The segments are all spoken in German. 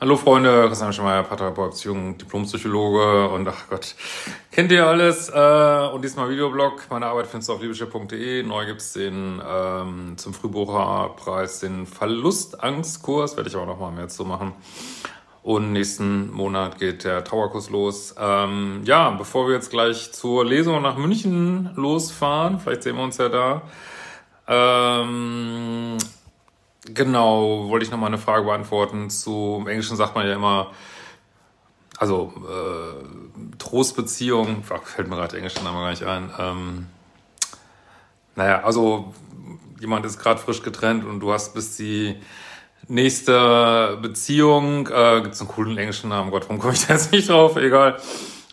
Hallo Freunde, Christian Schemeier, Paartherapeut, Beziehung, Diplompsychologe und ach Gott, kennt ihr alles? Äh, und diesmal Videoblog. Meine Arbeit findest du auf liebeschiff.de. Neu gibt's den ähm, zum Frühbucherpreis den Verlustangstkurs, werde ich aber nochmal mehr zu machen. Und nächsten Monat geht der Trauerkurs los. Ähm, ja, bevor wir jetzt gleich zur Lesung nach München losfahren, vielleicht sehen wir uns ja da. Ähm, genau, wollte ich noch mal eine Frage beantworten. Zu im Englischen sagt man ja immer, also äh, Trostbeziehung, ach, fällt mir gerade der englische Name gar nicht ein. Ähm, naja, also jemand ist gerade frisch getrennt und du hast bis die nächste Beziehung, äh, gibt es einen coolen englischen Namen, Gott, warum komme ich da jetzt nicht drauf? Egal.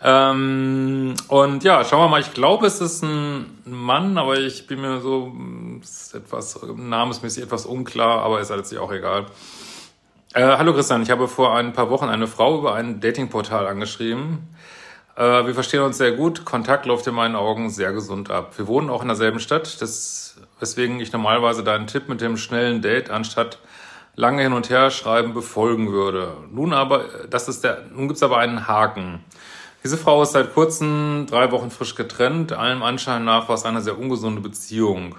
Ähm, und ja, schauen wir mal, ich glaube, es ist ein Mann, aber ich bin mir so, ist etwas, namensmäßig etwas unklar, aber ist letztlich auch egal. Äh, hallo Christian, ich habe vor ein paar Wochen eine Frau über ein Datingportal angeschrieben. Äh, wir verstehen uns sehr gut, Kontakt läuft in meinen Augen sehr gesund ab. Wir wohnen auch in derselben Stadt, das, weswegen ich normalerweise deinen Tipp mit dem schnellen Date anstatt lange hin und her schreiben befolgen würde. Nun aber, das ist der, nun gibt's aber einen Haken. Diese Frau ist seit kurzem drei Wochen frisch getrennt. Allem Anschein nach war es eine sehr ungesunde Beziehung.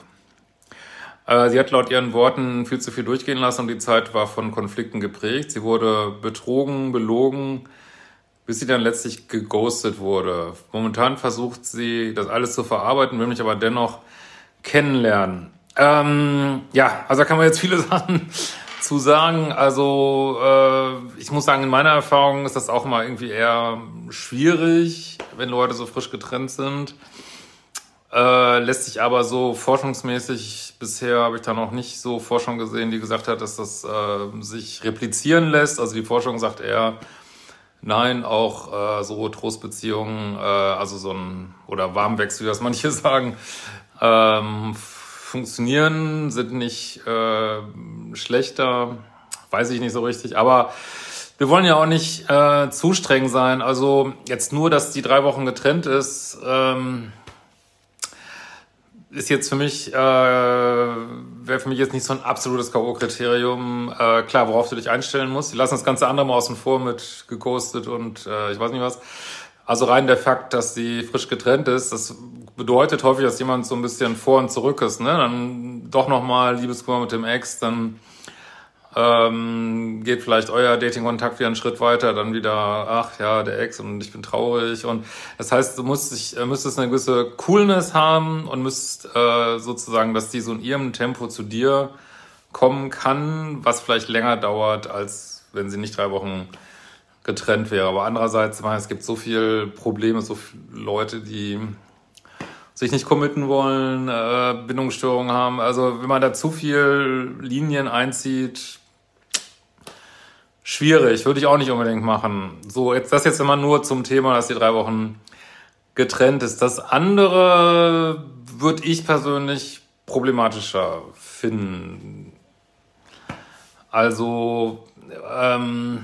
Äh, sie hat laut ihren Worten viel zu viel durchgehen lassen und die Zeit war von Konflikten geprägt. Sie wurde betrogen, belogen, bis sie dann letztlich geghostet wurde. Momentan versucht sie, das alles zu verarbeiten, will mich aber dennoch kennenlernen. Ähm, ja, also da kann man jetzt viele Sachen zu sagen. Also äh, ich muss sagen, in meiner Erfahrung ist das auch immer irgendwie eher schwierig, wenn Leute so frisch getrennt sind. Äh, lässt sich aber so forschungsmäßig, bisher habe ich da noch nicht so Forschung gesehen, die gesagt hat, dass das äh, sich replizieren lässt. Also die Forschung sagt eher, nein, auch äh, so Trostbeziehungen, äh, also so ein, oder Warmwechsel, wie das manche sagen, ähm, funktionieren, sind nicht äh, schlechter, weiß ich nicht so richtig, aber wir wollen ja auch nicht äh, zu streng sein. Also jetzt nur, dass die drei Wochen getrennt ist, ähm, ist jetzt für mich, äh, wäre für mich jetzt nicht so ein absolutes K.O.-Kriterium. Äh, klar, worauf du dich einstellen musst. Die lassen das ganze andere mal außen vor mit geghostet und äh, ich weiß nicht was. Also rein der Fakt, dass sie frisch getrennt ist, das bedeutet häufig, dass jemand so ein bisschen vor und zurück ist. Ne? Dann doch nochmal Liebeskummer mit dem Ex, dann ähm, geht vielleicht euer Dating-Kontakt wieder einen Schritt weiter, dann wieder, ach ja, der Ex und ich bin traurig. Und das heißt, du musst dich, äh, müsstest eine gewisse Coolness haben und müsst äh, sozusagen, dass die so in ihrem Tempo zu dir kommen kann, was vielleicht länger dauert, als wenn sie nicht drei Wochen getrennt wäre. Aber andererseits, es gibt so viele Probleme, so viele Leute, die sich nicht committen wollen, äh, Bindungsstörungen haben. Also wenn man da zu viel Linien einzieht, schwierig, würde ich auch nicht unbedingt machen. So, jetzt das jetzt immer nur zum Thema, dass die drei Wochen getrennt ist. Das andere würde ich persönlich problematischer finden. Also, ähm,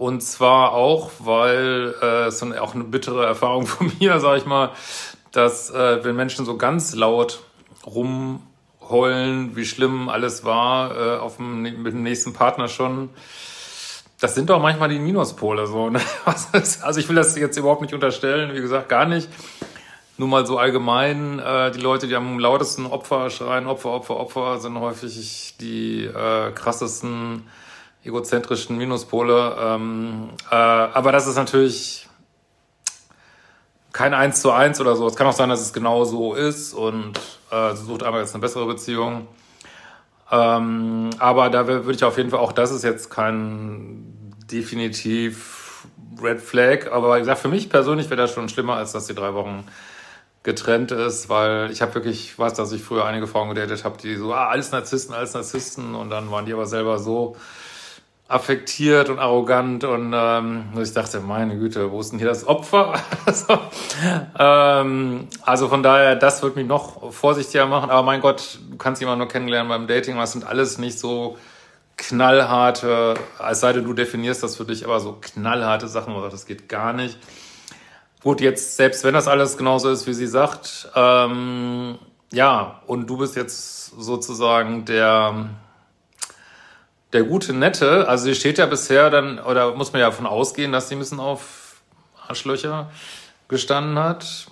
und zwar auch, weil äh, es ist auch eine bittere Erfahrung von mir, sage ich mal, dass äh, wenn Menschen so ganz laut rumheulen, wie schlimm alles war äh, auf dem, mit dem nächsten Partner schon, das sind doch manchmal die Minuspole so. Ne? Also ich will das jetzt überhaupt nicht unterstellen, wie gesagt, gar nicht. Nur mal so allgemein, äh, die Leute, die am lautesten Opfer schreien, Opfer, Opfer, Opfer, sind häufig die äh, krassesten egozentrischen Minuspole. Ähm, äh, aber das ist natürlich kein Eins zu eins oder so. Es kann auch sein, dass es genau so ist und äh, sie sucht einmal jetzt eine bessere Beziehung. Ähm, aber da würde ich auf jeden Fall auch, das ist jetzt kein definitiv Red Flag, aber wie gesagt, für mich persönlich wäre das schon schlimmer, als dass sie drei Wochen getrennt ist, weil ich habe wirklich, weiß, dass ich früher einige Frauen gedatet habe, die so, ah, alles Narzissten, alles Narzissten und dann waren die aber selber so affektiert und arrogant und ähm, ich dachte, meine Güte, wo ist denn hier das Opfer? also, ähm, also von daher, das wird mich noch vorsichtiger machen, aber mein Gott, du kannst jemanden nur kennenlernen beim Dating, das sind alles nicht so knallharte, als sei denn du definierst das für dich, aber so knallharte Sachen, oder das geht gar nicht. Gut, jetzt, selbst wenn das alles genauso ist, wie sie sagt, ähm, ja, und du bist jetzt sozusagen der, der gute Nette, also sie steht ja bisher dann, oder muss man ja davon ausgehen, dass sie ein bisschen auf Arschlöcher gestanden hat.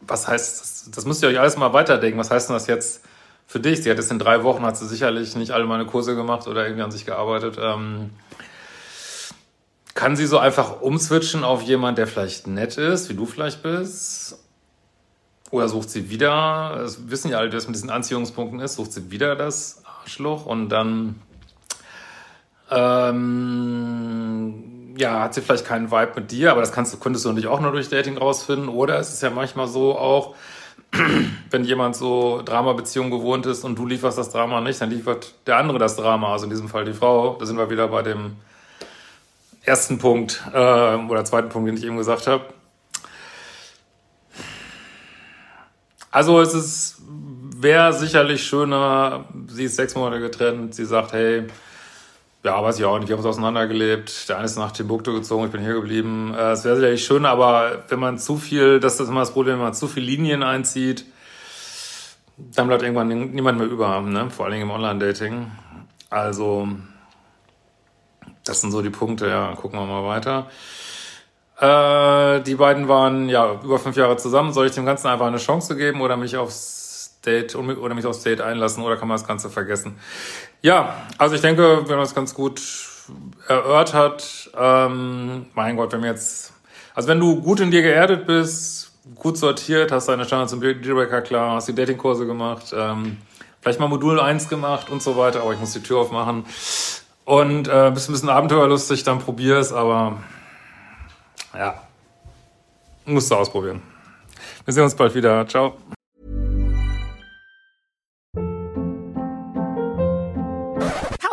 Was heißt, das, das müsst ihr euch alles mal weiterdenken. Was heißt denn das jetzt für dich? Sie hat jetzt in drei Wochen, hat sie sicherlich nicht alle meine Kurse gemacht oder irgendwie an sich gearbeitet. Ähm, kann sie so einfach umswitchen auf jemand, der vielleicht nett ist, wie du vielleicht bist? Oder sucht sie wieder, das wissen ja alle, wie das mit diesen Anziehungspunkten ist, sucht sie wieder das Arschloch und dann ähm, ja, hat sie vielleicht keinen Vibe mit dir, aber das kannst, könntest du natürlich auch nur durch Dating rausfinden. Oder es ist ja manchmal so auch, wenn jemand so Drama-Beziehungen gewohnt ist und du lieferst das Drama nicht, dann liefert der andere das Drama, also in diesem Fall die Frau. Da sind wir wieder bei dem ersten Punkt äh, oder zweiten Punkt, den ich eben gesagt habe. Also es ist wäre sicherlich schöner, sie ist sechs Monate getrennt, sie sagt, hey, ja, weiß ich auch nicht, wir haben uns auseinandergelebt, der eine ist nach Timbuktu gezogen, ich bin hier geblieben. Äh, es wäre sicherlich schön, aber wenn man zu viel, das ist immer das Problem, wenn man zu viele Linien einzieht, dann bleibt irgendwann niemand mehr über, ne? vor allen Dingen im Online-Dating. Also das sind so die Punkte, ja, gucken wir mal weiter. Äh, die beiden waren ja über fünf Jahre zusammen. Soll ich dem Ganzen einfach eine Chance geben oder mich aufs Date oder mich aufs Date einlassen oder kann man das Ganze vergessen? Ja, also ich denke, wenn man das ganz gut erörtert, ähm, mein Gott, wenn wir jetzt, also wenn du gut in dir geerdet bist, gut sortiert, hast deine Standards und Dealbreaker klar, hast die Datingkurse gemacht, ähm, vielleicht mal Modul 1 gemacht und so weiter, aber ich muss die Tür aufmachen und äh, bist ein bisschen abenteuerlustig, dann probier es, aber ja, musst du ausprobieren. Wir sehen uns bald wieder. Ciao.